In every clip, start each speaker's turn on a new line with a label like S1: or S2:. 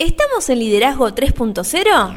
S1: ¿Estamos en Liderazgo 3.0?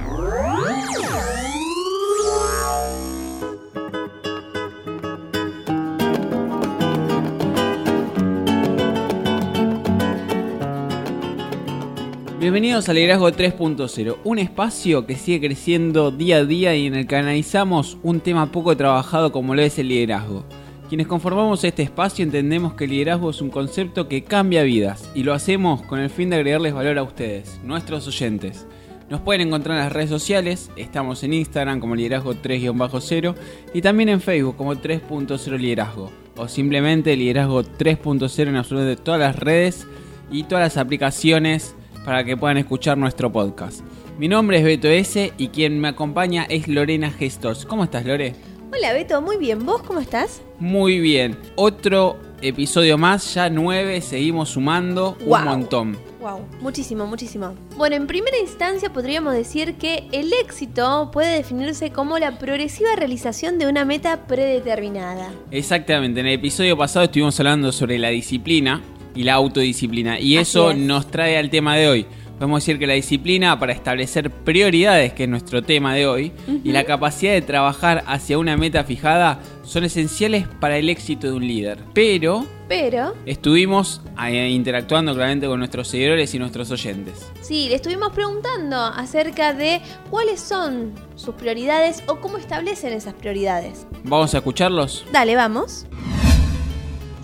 S2: Bienvenidos a Liderazgo 3.0, un espacio que sigue creciendo día a día y en el que analizamos un tema poco trabajado como lo es el liderazgo. Quienes conformamos este espacio entendemos que el liderazgo es un concepto que cambia vidas y lo hacemos con el fin de agregarles valor a ustedes, nuestros oyentes. Nos pueden encontrar en las redes sociales, estamos en Instagram como liderazgo 3-0 y también en Facebook como 3.0 liderazgo o simplemente liderazgo 3.0 en absolutamente todas las redes y todas las aplicaciones para que puedan escuchar nuestro podcast. Mi nombre es Beto S y quien me acompaña es Lorena Gestors. ¿Cómo estás, Lore?
S1: Hola Beto, muy bien. ¿Vos cómo estás?
S2: Muy bien. Otro episodio más, ya nueve, seguimos sumando un montón.
S1: Wow, muchísimo, muchísimo. Bueno, en primera instancia podríamos decir que el éxito puede definirse como la progresiva realización de una meta predeterminada.
S2: Exactamente, en el episodio pasado estuvimos hablando sobre la disciplina y la autodisciplina. Y eso nos trae al tema de hoy. Podemos decir que la disciplina para establecer prioridades, que es nuestro tema de hoy, y la capacidad de trabajar hacia una meta fijada son esenciales para el éxito de un líder. Pero,
S1: pero
S2: estuvimos eh, interactuando claramente con nuestros seguidores y nuestros oyentes.
S1: Sí, le estuvimos preguntando acerca de cuáles son sus prioridades o cómo establecen esas prioridades.
S2: ¿Vamos a escucharlos?
S1: Dale, vamos.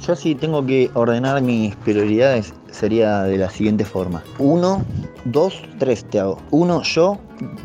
S3: Yo si tengo que ordenar mis prioridades sería de la siguiente forma. Uno, dos, tres te hago. Uno, yo.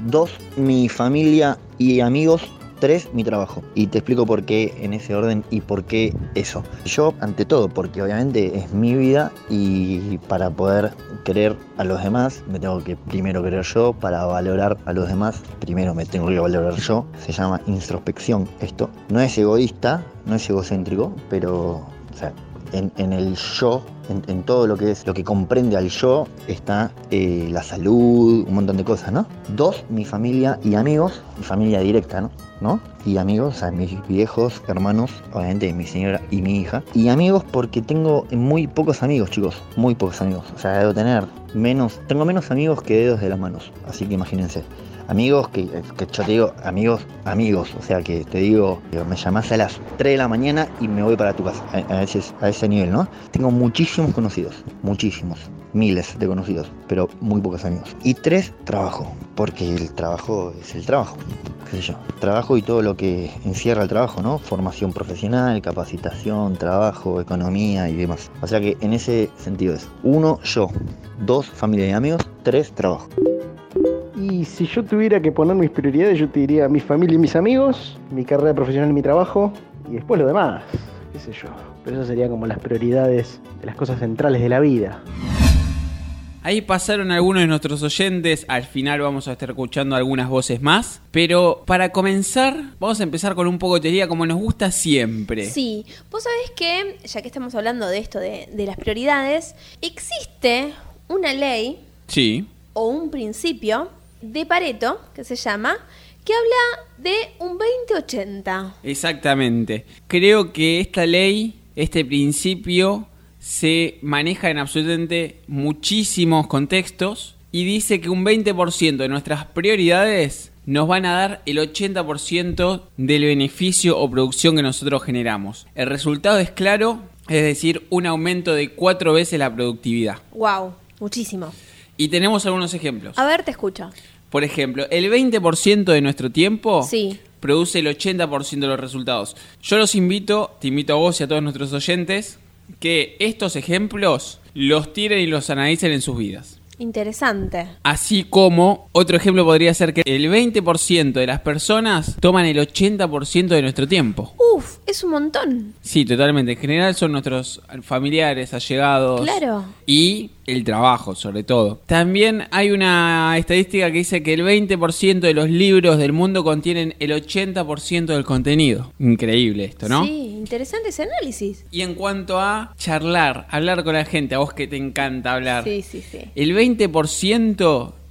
S3: Dos, mi familia y amigos. Tres, mi trabajo. Y te explico por qué en ese orden y por qué eso. Yo, ante todo, porque obviamente es mi vida y para poder querer a los demás, me tengo que primero querer yo. Para valorar a los demás, primero me tengo que valorar yo. Se llama introspección esto. No es egoísta, no es egocéntrico, pero o sea, en, el yo, en, todo lo que es, lo que comprende al yo, está eh, la salud, un montón de cosas, ¿no? Dos, mi familia y amigos, mi familia directa, ¿no? ¿no? Y amigos, o sea, mis viejos, hermanos, obviamente mi señora y mi hija. Y amigos porque tengo muy pocos amigos, chicos, muy pocos amigos. O sea, debo tener menos, tengo menos amigos que dedos de las manos, así que imagínense amigos que, que, yo te digo, amigos, amigos, o sea que te digo, me llamás a las 3 de la mañana y me voy para tu casa, a, veces, a ese nivel, ¿no? Tengo muchísimos conocidos, muchísimos, miles de conocidos, pero muy pocos amigos. Y tres, trabajo, porque el trabajo es el trabajo, qué sé yo, trabajo y todo lo que encierra el trabajo, ¿no? Formación profesional, capacitación, trabajo, economía y demás. O sea que en ese sentido es, uno, yo, dos, familia y amigos, tres, trabajo.
S4: Y si yo tuviera que poner mis prioridades, yo te diría mi familia y mis amigos, mi carrera profesional y mi trabajo, y después lo demás, qué sé yo. Pero eso serían como las prioridades de las cosas centrales de la vida.
S2: Ahí pasaron algunos de nuestros oyentes, al final vamos a estar escuchando algunas voces más, pero para comenzar vamos a empezar con un poco de teoría como nos gusta siempre.
S1: Sí, vos sabés que, ya que estamos hablando de esto de, de las prioridades, existe una ley
S2: sí.
S1: o un principio de Pareto, que se llama, que habla de un 20-80.
S2: Exactamente. Creo que esta ley, este principio, se maneja en absolutamente muchísimos contextos y dice que un 20% de nuestras prioridades nos van a dar el 80% del beneficio o producción que nosotros generamos. El resultado es claro, es decir, un aumento de cuatro veces la productividad.
S1: ¡Wow! Muchísimo.
S2: Y tenemos algunos ejemplos.
S1: A ver, te escucho.
S2: Por ejemplo, el 20% de nuestro tiempo
S1: sí.
S2: produce el 80% de los resultados. Yo los invito, te invito a vos y a todos nuestros oyentes, que estos ejemplos los tiren y los analicen en sus vidas.
S1: Interesante.
S2: Así como otro ejemplo podría ser que el 20% de las personas toman el 80% de nuestro tiempo.
S1: Uf, es un montón.
S2: Sí, totalmente. En general son nuestros familiares, allegados.
S1: Claro.
S2: Y el trabajo, sobre todo. También hay una estadística que dice que el 20% de los libros del mundo contienen el 80% del contenido. Increíble esto, ¿no?
S1: Sí, interesante ese análisis.
S2: Y en cuanto a charlar, hablar con la gente, a vos que te encanta hablar.
S1: Sí, sí, sí.
S2: El 20%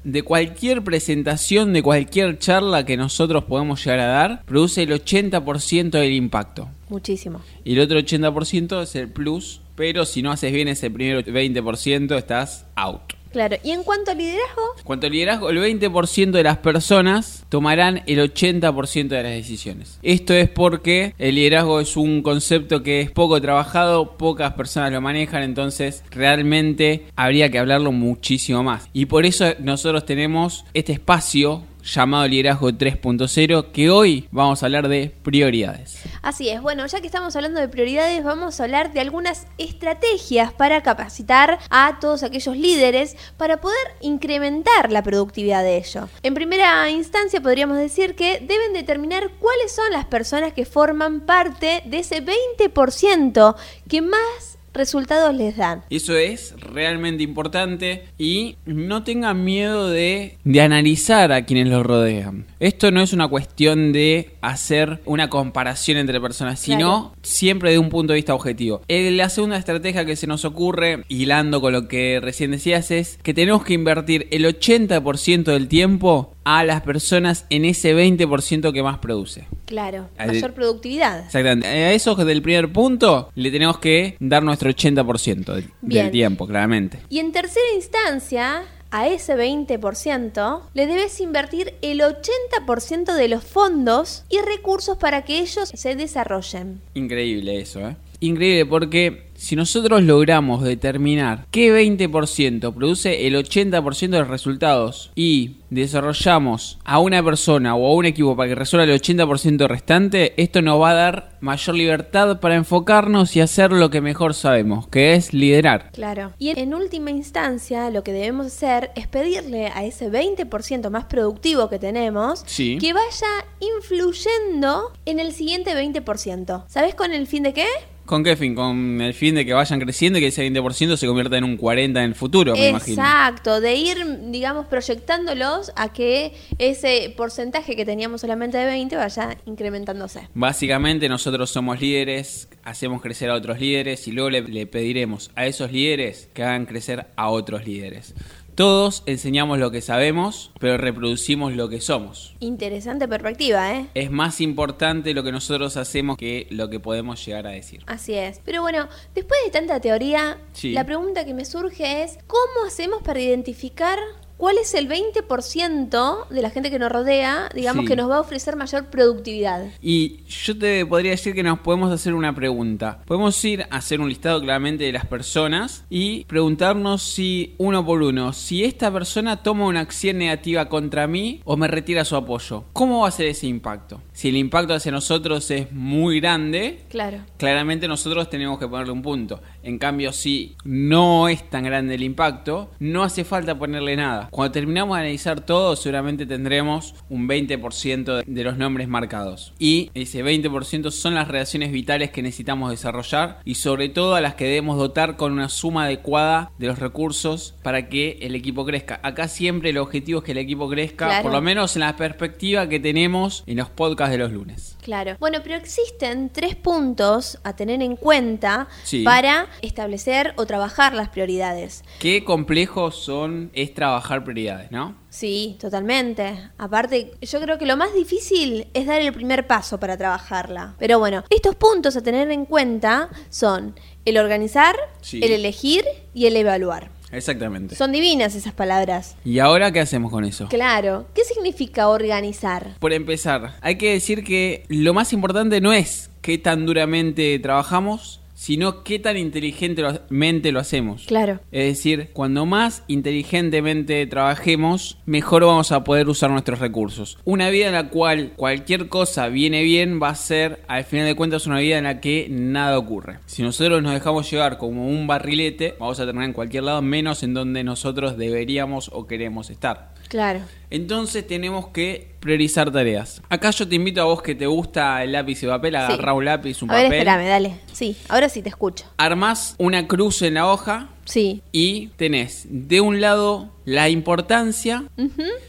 S2: de cualquier presentación, de cualquier charla que nosotros podemos llegar a dar, produce el 80% del impacto.
S1: Muchísimo.
S2: Y el otro 80% es el plus, pero si no haces bien ese primer 20% estás out.
S1: Claro, y en cuanto al liderazgo,
S2: Cuanto al liderazgo, el 20% de las personas tomarán el 80% de las decisiones. Esto es porque el liderazgo es un concepto que es poco trabajado, pocas personas lo manejan, entonces realmente habría que hablarlo muchísimo más. Y por eso nosotros tenemos este espacio llamado Liderazgo 3.0 que hoy vamos a hablar de prioridades.
S1: Así es, bueno, ya que estamos hablando de prioridades, vamos a hablar de algunas estrategias para capacitar a todos aquellos líderes para poder incrementar la productividad de ellos. En primera instancia podríamos decir que deben determinar cuáles son las personas que forman parte de ese 20% que más resultados les dan.
S2: Eso es realmente importante y no tengan miedo de, de analizar a quienes los rodean. Esto no es una cuestión de hacer una comparación entre personas, sino
S1: Claro.
S2: siempre de un punto de vista objetivo. Eh, La segunda estrategia que se nos ocurre, hilando con lo que recién decías, es que tenemos que invertir el 80% del tiempo a las personas en ese 20% que más produce.
S1: Claro, mayor productividad.
S2: Exactamente. A esos del primer punto le tenemos que dar nuestro 80% del, del tiempo, claramente.
S1: Y en tercera instancia, a ese 20% le debes invertir el 80% de los fondos y recursos para que ellos se desarrollen.
S2: Increíble eso, ¿eh? Increíble porque si nosotros logramos determinar qué 20% produce el 80% de los resultados y desarrollamos a una persona o a un equipo para que resuelva el 80% restante, esto nos va a dar mayor libertad para enfocarnos y hacer lo que mejor sabemos, que es liderar.
S1: Claro. Y en última instancia, lo que debemos hacer es pedirle a ese 20% más productivo que tenemos
S2: Sí.
S1: que vaya influyendo en el siguiente 20%. ¿Sabes con el fin de qué?
S2: ¿Con qué fin? Con el fin de que vayan creciendo y que ese 20% se convierta en un 40% en el futuro, me imagino.
S1: Exacto, de ir, digamos, proyectándolos a que ese porcentaje que teníamos solamente de 20 vaya incrementándose.
S2: Básicamente nosotros somos líderes, hacemos crecer a otros líderes y luego le, le pediremos a esos líderes que hagan crecer a otros líderes. Todos enseñamos lo que sabemos, pero reproducimos lo que somos.
S1: Interesante perspectiva, ¿eh?
S2: Es más importante lo que nosotros hacemos que lo que podemos llegar a decir.
S1: Así es. Pero bueno, después de tanta teoría,
S2: Sí.
S1: la pregunta que me surge es, ¿cómo hacemos para identificar cuál es el 20% de la gente que nos rodea, digamos,
S2: Sí.
S1: que nos va a ofrecer mayor productividad?
S2: Y yo te podría decir que nos podemos hacer una pregunta. Podemos ir a hacer un listado claramente de las personas y preguntarnos si uno por uno, si esta persona toma una acción negativa contra mí o me retira su apoyo. ¿Cómo va a ser ese impacto? Si el impacto hacia nosotros es muy grande,
S1: Claro.
S2: claramente nosotros tenemos que ponerle un punto. En cambio, si no es tan grande el impacto, no hace falta ponerle nada. Cuando terminamos de analizar todo, seguramente tendremos un 20% de- los nombres marcados. Y ese 20% son las relaciones vitales que necesitamos desarrollar y sobre todo a las que debemos dotar con una suma adecuada de los recursos para que el equipo crezca. Acá siempre el objetivo es que el equipo crezca,
S1: Claro.
S2: por lo menos en la perspectiva que tenemos en los podcasts de los lunes.
S1: Claro. Bueno, pero existen tres puntos a tener en cuenta
S2: Sí.
S1: para establecer o trabajar las prioridades.
S2: Qué complejos son es trabajar prioridades, ¿no?
S1: Sí, totalmente. Aparte, yo creo que lo más difícil es dar el primer paso para trabajarla. Pero bueno, estos puntos a tener en cuenta son el organizar,
S2: Sí.
S1: el elegir y el evaluar.
S2: Exactamente.
S1: Son divinas esas palabras.
S2: ¿Y ahora qué hacemos con eso?
S1: Claro. ¿Qué significa organizar?
S2: Por empezar, hay que decir que lo más importante no es qué tan duramente trabajamos, sino qué tan inteligentemente lo hacemos.
S1: Claro.
S2: Es decir, cuando más inteligentemente trabajemos, mejor vamos a poder usar nuestros recursos. Una vida en la cual cualquier cosa viene bien va a ser, al final de cuentas, una vida en la que nada ocurre. Si nosotros nos dejamos llevar como un barrilete, vamos a terminar en cualquier lado, menos en donde nosotros deberíamos o queremos estar.
S1: Claro.
S2: Entonces tenemos que priorizar tareas. Acá yo te invito a vos que te gusta el lápiz y papel, agarrá un lápiz, un
S1: a ver,
S2: papel.
S1: espérame, dale. Sí, ahora sí te escucho.
S2: Armás una cruz en la hoja
S1: Sí.
S2: y tenés de un lado la importancia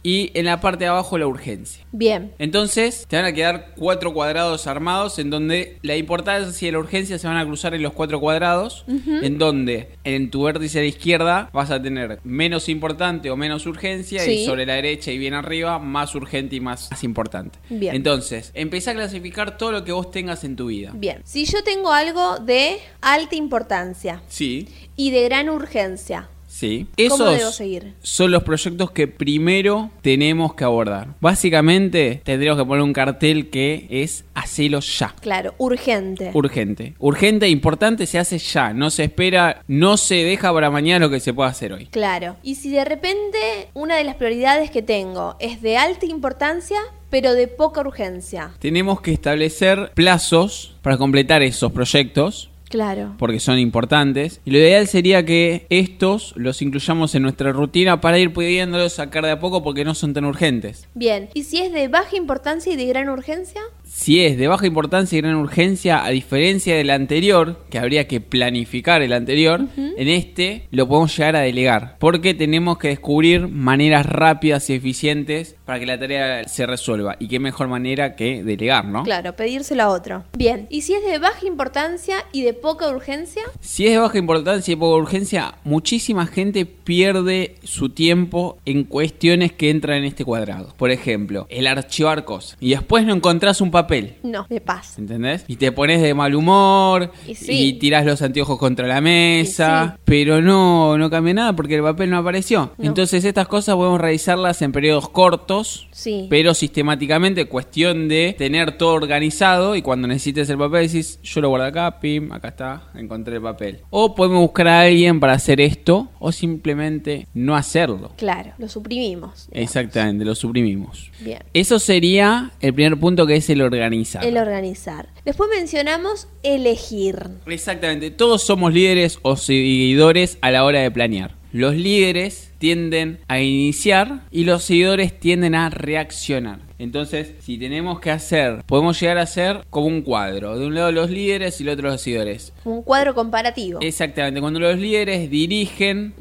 S2: y en la parte de abajo la urgencia.
S1: Bien.
S2: Entonces te van a quedar cuatro cuadrados armados en donde la importancia y la urgencia se van a cruzar en los cuatro cuadrados, en donde en tu vértice la izquierda vas a tener menos importante o menos urgencia y sobre la derecha y bien arriba más urgente y más, más importante.
S1: Bien.
S2: Entonces, empezá a clasificar todo lo que vos tengas en tu vida.
S1: Bien. Si yo tengo algo de alta importancia
S2: Sí,
S1: y de gran urgencia,
S2: Sí.
S1: ¿Cómo
S2: Esos
S1: debo seguir?
S2: son los proyectos que primero tenemos que abordar. Básicamente, tendríamos que poner un cartel que es hacelo ya.
S1: Claro, urgente.
S2: Urgente. Urgente e importante se hace ya. No se espera, no se deja para mañana lo que se pueda hacer hoy.
S1: Claro. Y si de repente una de las prioridades que tengo es de alta importancia, pero de poca urgencia.
S2: Tenemos que establecer plazos para completar esos proyectos
S1: Claro.
S2: porque son importantes. Y lo ideal sería que estos los incluyamos en nuestra rutina para ir pudiéndolos sacar de a poco porque no son tan urgentes.
S1: Bien. ¿Y si es de baja importancia y de gran urgencia?
S2: Si es de baja importancia y gran urgencia, a diferencia del anterior, que habría que planificar el anterior, en este lo podemos llegar a delegar, porque tenemos que descubrir maneras rápidas y eficientes para que la tarea se resuelva. Y qué mejor manera que delegar, ¿no?
S1: Claro, pedírselo a otro. Bien. ¿Y si es de baja importancia y de poca urgencia?
S2: Si es de baja importancia y poca urgencia, muchísima gente pierde su tiempo en cuestiones que entran en este cuadrado. Por ejemplo, el archivar cosas. Y después no encontrás un papel.
S1: No, de paz.
S2: ¿Entendés? Y te pones de mal humor
S1: Y
S2: y,
S1: sí.
S2: tirás los anteojos contra la mesa,
S1: sí.
S2: pero no, no cambia nada porque el papel no apareció.
S1: No.
S2: Entonces estas cosas podemos realizarlas en periodos cortos,
S1: Sí.
S2: pero sistemáticamente, cuestión de tener todo organizado y cuando necesites el papel decís, yo lo guardo acá, pim, acá está, encontré el papel. O podemos buscar a alguien para hacer esto o simplemente no hacerlo.
S1: Claro, lo suprimimos. digamos.
S2: Exactamente, lo suprimimos.
S1: Bien.
S2: Eso sería el primer punto que es el organizar.
S1: El organizar. Después mencionamos elegir.
S2: Exactamente, todos somos líderes o seguidores a la hora de planear. Los líderes tienden a iniciar y los seguidores tienden a reaccionar. Entonces, si tenemos que hacer, podemos llegar a hacer como un cuadro. De un lado los líderes y del otro los seguidores.
S1: Un cuadro comparativo.
S2: Exactamente, cuando los líderes dirigen,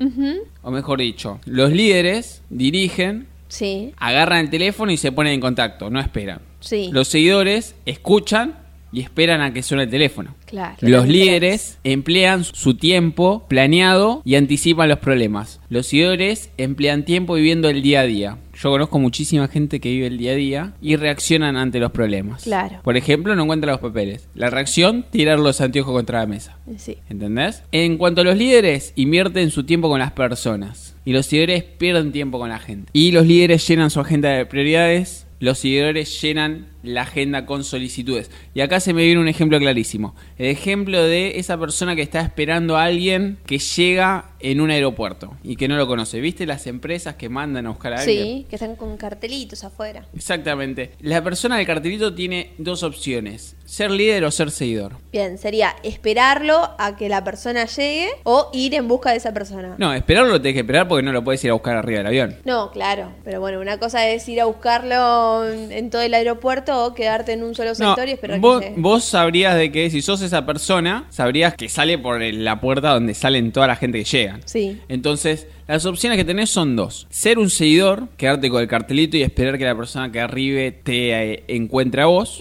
S2: o mejor dicho, los líderes dirigen,
S1: Sí,
S2: agarran el teléfono y se ponen en contacto, no esperan.
S1: sí.
S2: Los seguidores escuchan y esperan a que suene el teléfono.
S1: Claro.
S2: Los líderes emplean su tiempo planeado y anticipan los problemas. Los seguidores emplean tiempo viviendo el día a día. Yo conozco muchísima gente que vive el día a día y reaccionan ante los problemas.
S1: Claro.
S2: Por ejemplo, no encuentra los papeles. La reacción, tirar los anteojos contra la mesa.
S1: Sí.
S2: ¿Entendés? En cuanto a los líderes, invierten su tiempo con las personas. Y los seguidores pierden tiempo con la gente. Y los líderes llenan su agenda de prioridades. Los seguidores llenan la agenda con solicitudes. Y acá se me viene un ejemplo clarísimo. El ejemplo de esa persona que está esperando a alguien que llega en un aeropuerto y que no lo conoce. ¿Viste las empresas que mandan a buscar a alguien?
S1: Sí, que están con cartelitos afuera.
S2: Exactamente. La persona del cartelito tiene dos opciones. Ser líder o ser seguidor.
S1: Bien, sería esperarlo a que la persona llegue o ir en busca de esa persona.
S2: No, esperarlo lo tenés que esperar porque no lo puedes ir a buscar arriba del avión.
S1: No, claro. Pero bueno, una cosa es ir a buscarlo en en todo el aeropuerto o quedarte en un solo
S2: No,
S1: sector y esperar
S2: vos,
S1: que llegue.
S2: vos sabrías de que si sos esa persona, sabrías que sale por la puerta donde salen toda la gente que llega.
S1: Sí.
S2: Entonces, las opciones que tenés son dos. Ser un seguidor, quedarte con el cartelito y esperar que la persona que arribe te eh, encuentre a vos.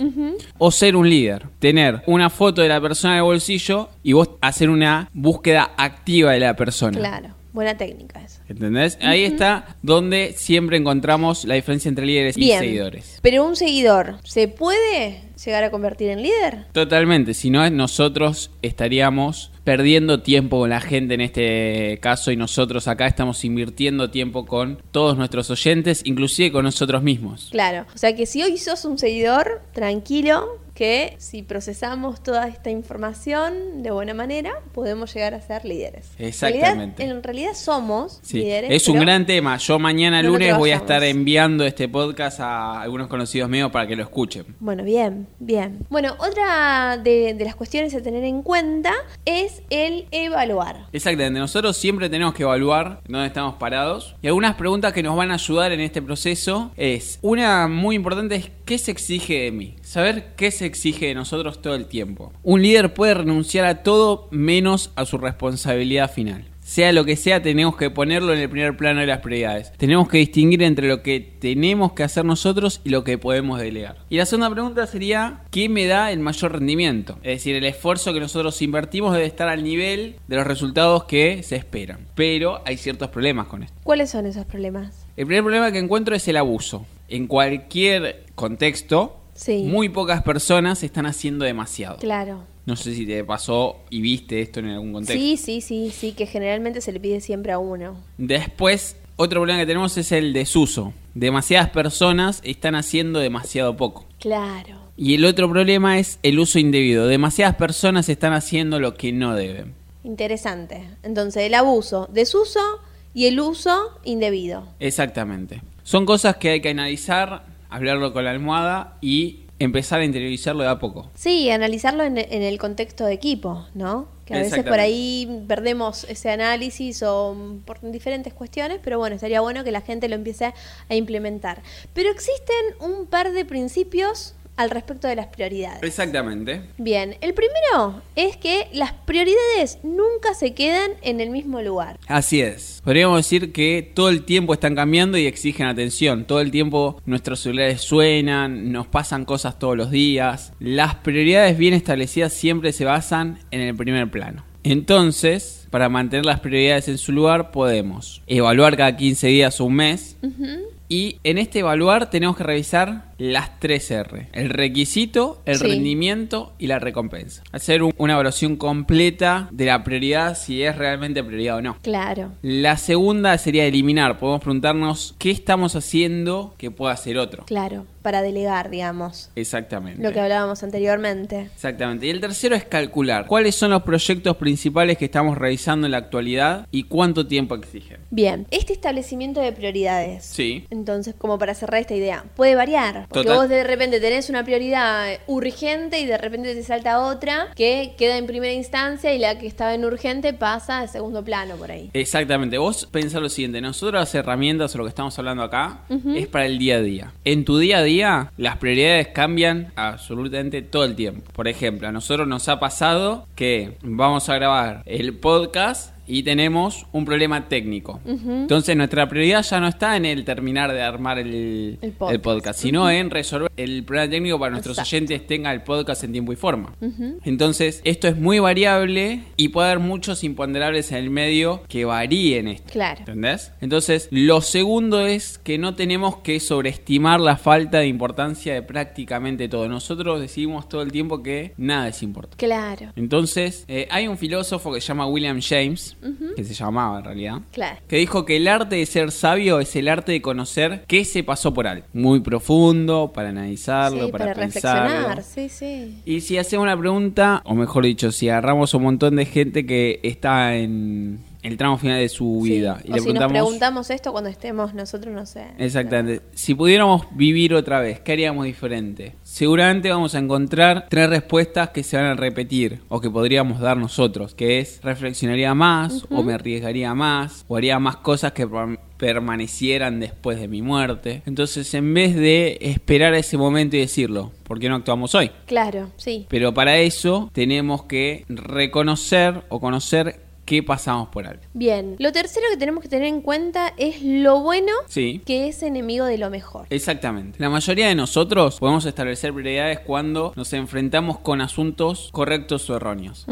S2: O ser un líder, tener una foto de la persona el bolsillo y vos hacer una búsqueda activa de la persona.
S1: Claro. Buena técnica esa.
S2: ¿Entendés? Ahí está donde siempre encontramos la diferencia entre líderes y seguidores.
S1: Pero un seguidor, ¿se puede llegar a convertir en líder?
S2: Totalmente, si no nosotros estaríamos perdiendo tiempo con la gente en este caso y nosotros acá estamos invirtiendo tiempo con todos nuestros oyentes, inclusive con nosotros mismos.
S1: Claro. O sea que si hoy sos un seguidor, tranquilo, que si procesamos toda esta información de buena manera, podemos llegar a ser líderes.
S2: Exactamente.
S1: En realidad, en realidad somos
S2: Sí,
S1: líderes.
S2: es un gran tema. Yo mañana
S1: no
S2: lunes voy a estar enviando este podcast a algunos conocidos míos para que lo escuchen.
S1: Bueno, bien, bien. Bueno, otra de, de las cuestiones a tener en cuenta es el evaluar.
S2: Exactamente, nosotros siempre tenemos que evaluar dónde estamos parados y algunas preguntas que nos van a ayudar en este proceso es, una muy importante es ¿qué se exige de mí? Saber qué se exige de nosotros todo el tiempo. Un líder puede renunciar a todo menos a su responsabilidad final. Sea lo que sea, tenemos que ponerlo en el primer plano de las prioridades. Tenemos que distinguir entre lo que tenemos que hacer nosotros y lo que podemos delegar. Y la segunda pregunta sería, ¿qué me da el mayor rendimiento? Es decir, el esfuerzo que nosotros invertimos debe estar al nivel de los resultados que se esperan. Pero hay ciertos problemas con esto.
S1: ¿Cuáles son esos problemas?
S2: El primer problema que encuentro es el abuso. En cualquier contexto,
S1: Sí.
S2: muy pocas personas están haciendo demasiado.
S1: Claro.
S2: No sé si te pasó y viste esto en algún contexto.
S1: Sí, sí, sí, sí, que generalmente se le pide siempre a uno.
S2: Después, otro problema que tenemos es el desuso. Demasiadas personas están haciendo demasiado poco.
S1: Claro.
S2: Y el otro problema es el uso indebido. Demasiadas personas están haciendo lo que no deben.
S1: Interesante. Entonces, el abuso, desuso y el uso indebido.
S2: Exactamente. Son cosas que hay que analizar, hablarlo con la almohada y empezar a interiorizarlo de a poco.
S1: Sí, analizarlo en, en el contexto de equipo, ¿no? Que a veces por ahí perdemos ese análisis o mm, por diferentes cuestiones, pero bueno, estaría bueno que la gente lo empiece a implementar. Pero existen un par de principios al respecto de las prioridades.
S2: Exactamente.
S1: Bien, el primero es que las prioridades nunca se quedan en el mismo lugar.
S2: Así es. Podríamos decir que todo el tiempo están cambiando y exigen atención. Todo el tiempo nuestros celulares suenan, nos pasan cosas todos los días. Las prioridades bien establecidas siempre se basan en el primer plano. Entonces, para mantener las prioridades en su lugar, podemos evaluar cada 15 días o un mes. Y en este evaluar tenemos que revisar las tres R. El requisito, el
S1: Sí.
S2: rendimiento y la recompensa. Hacer un- una evaluación completa de la prioridad, si es realmente prioridad o no.
S1: Claro.
S2: La segunda sería eliminar. Podemos preguntarnos qué estamos haciendo que pueda hacer otro.
S1: Claro, para delegar, digamos,
S2: Exactamente.
S1: lo que hablábamos anteriormente.
S2: Exactamente. Y el tercero es calcular cuáles son los proyectos principales que estamos realizando en la actualidad y cuánto tiempo exigen.
S1: Bien, este establecimiento de prioridades.
S2: Sí.
S1: Entonces, como para cerrar esta idea, puede variar. Porque
S2: Total.
S1: vos de repente tenés una prioridad urgente y de repente te salta otra que queda en primera instancia y la que estaba en urgente pasa a segundo plano por ahí.
S2: Exactamente. Vos pensá lo siguiente. Nosotros las herramientas o lo que estamos hablando acá es para el día a día. En tu día a día las prioridades cambian absolutamente todo el tiempo. Por ejemplo, a nosotros nos ha pasado que vamos a grabar el podcast y tenemos un problema técnico. Entonces nuestra prioridad ya no está en el terminar de armar el,
S1: El
S2: el
S1: podcast.
S2: sino en resolver el problema técnico para nuestros
S1: Exacto.
S2: oyentes tengan el podcast en tiempo y forma. Entonces, esto es muy variable y puede haber muchos imponderables en el medio que varíen esto.
S1: Claro.
S2: ¿Entendés? Entonces, lo segundo es que no tenemos que sobreestimar la falta de importancia de prácticamente todo. Nosotros decimos todo el tiempo que nada es importante.
S1: Claro,
S2: Entonces, eh, hay un filósofo que se llama William James, que se llamaba en realidad,
S1: claro.
S2: que dijo que el arte de ser sabio es el arte de conocer qué se pasó por algo. Muy profundo, para analizarlo,
S1: Sí,
S2: para,
S1: para
S2: pensarlo.
S1: reflexionar, sí, sí.
S2: Y si hacemos una pregunta, o mejor dicho, si agarramos un montón de gente que está en el tramo final de su
S1: Sí.
S2: vida y
S1: o
S2: le
S1: si nos
S2: preguntamos...
S1: preguntamos esto cuando estemos nosotros, no sé.
S2: Exactamente. Si pudiéramos vivir otra vez, ¿qué haríamos diferente? Seguramente vamos a encontrar tres respuestas que se van a repetir o que podríamos dar nosotros, que es reflexionaría más o me arriesgaría más o haría más cosas que per- permanecieran después de mi muerte. Entonces, en vez de esperar a ese momento y decirlo, ¿por qué no actuamos hoy?
S1: Claro, sí.
S2: Pero para eso tenemos que reconocer o conocer qué pasamos por algo.
S1: Bien, lo tercero que tenemos que tener en cuenta es lo bueno
S2: Sí.
S1: que es enemigo de lo mejor.
S2: Exactamente. La mayoría de nosotros podemos establecer prioridades cuando nos enfrentamos con asuntos correctos o erróneos.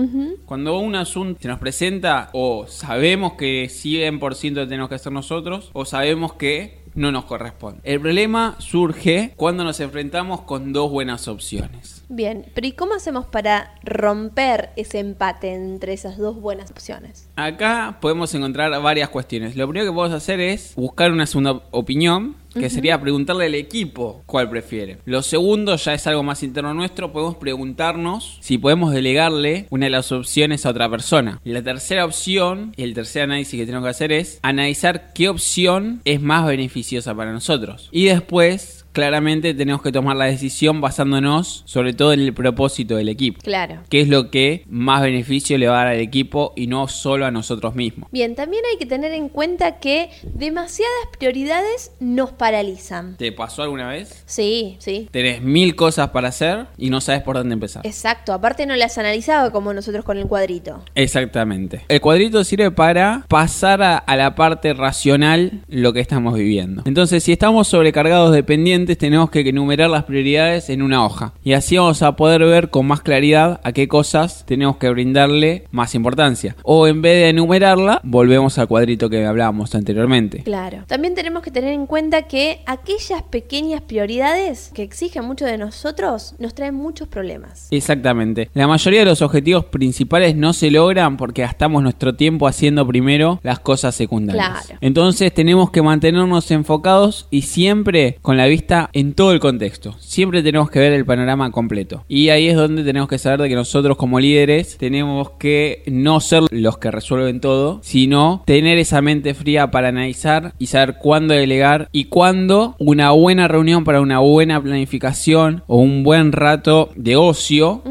S2: Cuando un asunto se nos presenta o sabemos que 100% tenemos que hacer nosotros o sabemos que no nos corresponde. El problema surge cuando nos enfrentamos con dos buenas opciones.
S1: Bien, pero ¿y cómo hacemos para romper ese empate entre esas dos buenas opciones?
S2: Acá podemos encontrar varias cuestiones. Lo primero que podemos hacer es buscar una segunda opinión, que sería preguntarle al equipo cuál prefiere. Lo segundo ya es algo más interno nuestro, podemos preguntarnos si podemos delegarle una de las opciones a otra persona. Y la tercera opción, y el tercer análisis que tenemos que hacer es analizar qué opción es más beneficiosa para nosotros. Y después... Claramente tenemos que tomar la decisión basándonos sobre todo en el propósito del equipo
S1: Claro.
S2: qué es lo que más beneficio le va a dar al equipo y no solo a nosotros mismos.
S1: Bien, también hay que tener en cuenta que demasiadas prioridades nos paralizan.
S2: ¿Te pasó alguna vez?
S1: Sí, sí.
S2: Tenés mil cosas para hacer y no sabes por dónde empezar.
S1: Exacto, aparte no las analizaba como nosotros con el cuadrito.
S2: Exactamente. El cuadrito sirve para pasar a, a la parte racional lo que estamos viviendo. Entonces, si estamos sobrecargados de tenemos que enumerar las prioridades en una hoja. Y así vamos a poder ver con más claridad a qué cosas tenemos que brindarle más importancia. O en vez de enumerarla, volvemos al cuadrito que hablábamos anteriormente.
S1: Claro. También tenemos que tener en cuenta que aquellas pequeñas prioridades que exigen mucho de nosotros nos traen muchos problemas.
S2: Exactamente. La mayoría de los objetivos principales no se logran porque gastamos nuestro tiempo haciendo primero las cosas secundarias.
S1: Claro.
S2: Entonces tenemos que mantenernos enfocados y siempre con la vista en todo el contexto. Siempre tenemos que ver el panorama completo. Y ahí es donde tenemos que saber de que nosotros como líderes tenemos que no ser los que resuelven todo, sino tener esa mente fría para analizar y saber cuándo delegar y cuándo una buena reunión para una buena planificación o un buen rato de ocio.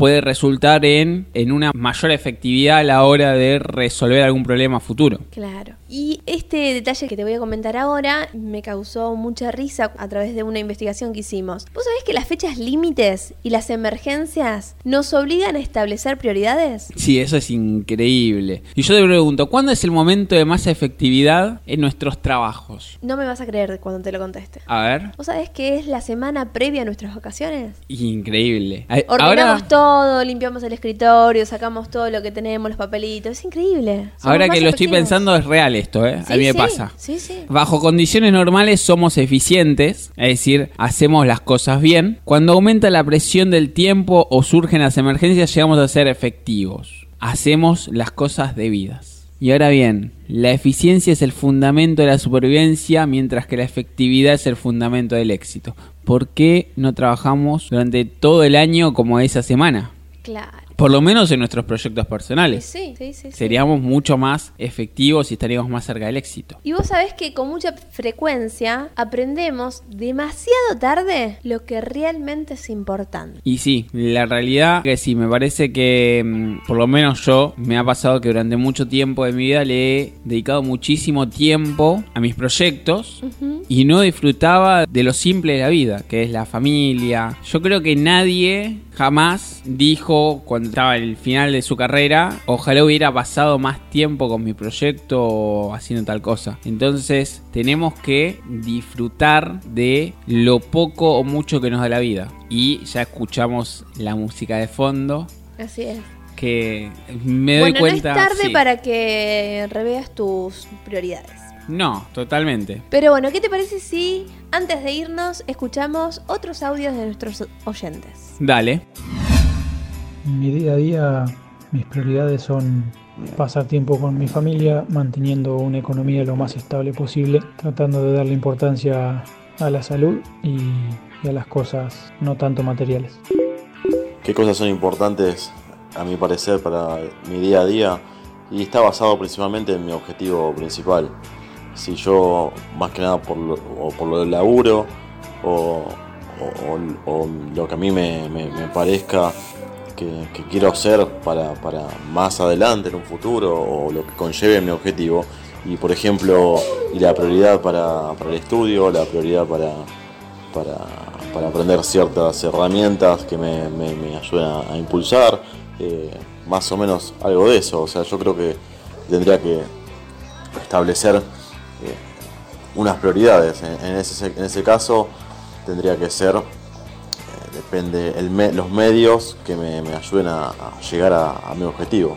S2: Puede resultar en, en una mayor efectividad a la hora de resolver algún problema futuro.
S1: Claro. Y este detalle que te voy a comentar ahora me causó mucha risa a través de una investigación que hicimos. ¿Vos sabés que las fechas límites y las emergencias nos obligan a establecer prioridades?
S2: Sí, eso es increíble. Y yo te pregunto, ¿cuándo es el momento de más efectividad en nuestros trabajos?
S1: No me vas a creer cuando te lo conteste.
S2: A ver.
S1: ¿Vos sabés que es la semana previa a nuestras vacaciones?
S2: Increíble.
S1: Ordenamos
S2: Ahora,
S1: todo, limpiamos el escritorio, sacamos todo lo que tenemos, los papelitos. Es increíble. Somos
S2: ahora que lo estoy pensando es real esto, ¿eh?
S1: Sí,
S2: a mí me
S1: sí,
S2: pasa.
S1: Sí, sí.
S2: Bajo condiciones normales somos eficientes, es decir, hacemos las cosas bien. Cuando aumenta la presión del tiempo o surgen las emergencias, llegamos a ser efectivos. Hacemos las cosas debidas. Y ahora bien, la eficiencia es el fundamento de la supervivencia, mientras que la efectividad es el fundamento del éxito. ¿Por qué no trabajamos durante todo el año como esa semana?
S1: Claro.
S2: Por lo menos en nuestros proyectos personales.
S1: sí, sí, sí, sí.
S2: Seríamos mucho más efectivos y estaríamos más cerca del éxito.
S1: Y vos sabés que con mucha frecuencia aprendemos demasiado tarde lo que realmente es importante.
S2: Y sí, la realidad que sí, me parece que mm, por lo menos yo me ha pasado que durante mucho tiempo de mi vida le he dedicado muchísimo tiempo a mis proyectos y no disfrutaba de lo simple de la vida, que es la familia. Yo creo que nadie jamás dijo cuando estaba en el final de su carrera, ojalá hubiera pasado más tiempo con mi proyecto o haciendo tal cosa. Entonces tenemos que disfrutar de lo poco o mucho que nos da la vida. Y ya escuchamos la música de fondo
S1: Así es.
S2: que me doy
S1: bueno,
S2: cuenta...
S1: no es tarde
S2: sí.
S1: para que reveas tus prioridades.
S2: No, totalmente.
S1: Pero bueno, ¿qué te parece si antes de irnos escuchamos otros audios de nuestros oyentes?
S2: Dale.
S5: En mi día a día mis prioridades son pasar tiempo con mi familia, manteniendo una economía lo más estable posible, tratando de darle importancia a la salud y, y a las cosas no tanto materiales.
S6: qué cosas son importantes a mi parecer para mi día a día y está basado principalmente en mi objetivo principal. Si yo más que nada por lo, o por lo del laburo o, lo que a mí me, parezca que, quiero hacer para, para más adelante en un futuro o lo que conlleve mi objetivo y por ejemplo y la prioridad para, el estudio, la prioridad para, para, aprender ciertas herramientas que me, me- me ayuden a, impulsar, eh, más o menos algo de eso. O sea, yo creo que tendría que establecer unas prioridades. En, en ese, en ese caso tendría que ser, eh, depende, el me- los medios que me, me ayuden a, a llegar a, a mi objetivo.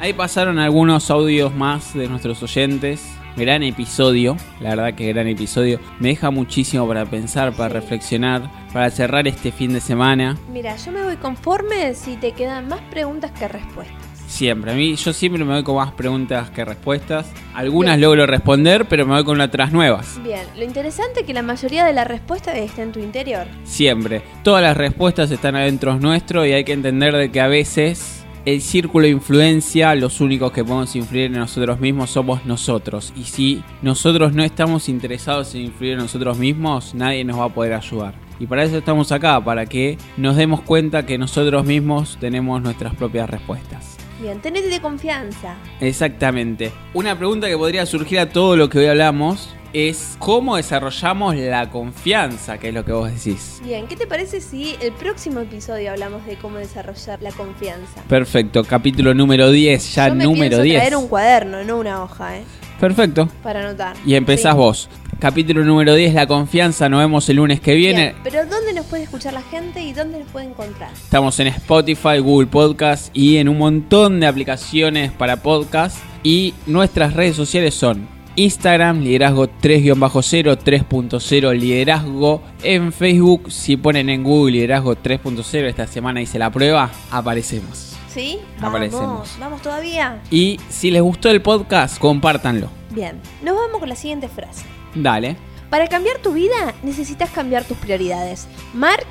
S2: Ahí pasaron algunos audios más de nuestros oyentes. Gran episodio, la verdad que gran episodio. Me deja muchísimo para pensar, para reflexionar, para cerrar este fin de semana.
S1: Mira, yo me voy conforme si te quedan más preguntas que respuestas.
S2: Siempre, a mí yo siempre me voy con más preguntas que respuestas. Algunas
S1: Bien.
S2: logro responder, pero me voy con otras nuevas.
S1: Bien, lo interesante es que la mayoría de la respuesta está en tu interior.
S2: Siempre. Todas las respuestas están adentro nuestro y hay que entender de que a veces el círculo de influencia, los únicos que podemos influir en nosotros mismos somos nosotros. Y si nosotros no estamos interesados en influir en nosotros mismos, nadie nos va a poder ayudar. Y para eso estamos acá, para que nos demos cuenta que nosotros mismos tenemos nuestras propias respuestas.
S1: Bien, tenete de confianza.
S2: Exactamente. Una pregunta que podría surgir a todo lo que hoy hablamos es cómo desarrollamos la confianza, que es lo que vos decís.
S1: Bien, ¿qué te parece si el próximo episodio hablamos de cómo desarrollar la confianza?
S2: Perfecto, capítulo número 10, ya
S1: Yo me
S2: número
S1: pienso
S2: 10.
S1: traer un cuaderno, no una hoja, ¿eh?
S2: Perfecto.
S1: Para anotar.
S2: Y empezás
S1: Sí.
S2: vos. Capítulo número 10, la confianza. Nos vemos el lunes que viene.
S1: Bien, pero ¿dónde nos puede escuchar la gente y dónde nos puede encontrar?
S2: Estamos en Spotify, Google Podcast y en un montón de aplicaciones para podcast. Y nuestras redes sociales son Instagram, liderazgo 3-0, 3.0 liderazgo. En Facebook, si ponen en Google liderazgo 3.0, esta semana hice la prueba, aparecemos.
S1: ¿Sí? Vamos,
S2: Aparecemos.
S1: vamos todavía.
S2: Y si les gustó el podcast, compártanlo.
S1: Bien, nos vamos con la siguiente frase.
S2: Dale.
S1: Para cambiar tu vida necesitas cambiar tus prioridades. Mark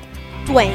S1: Twain.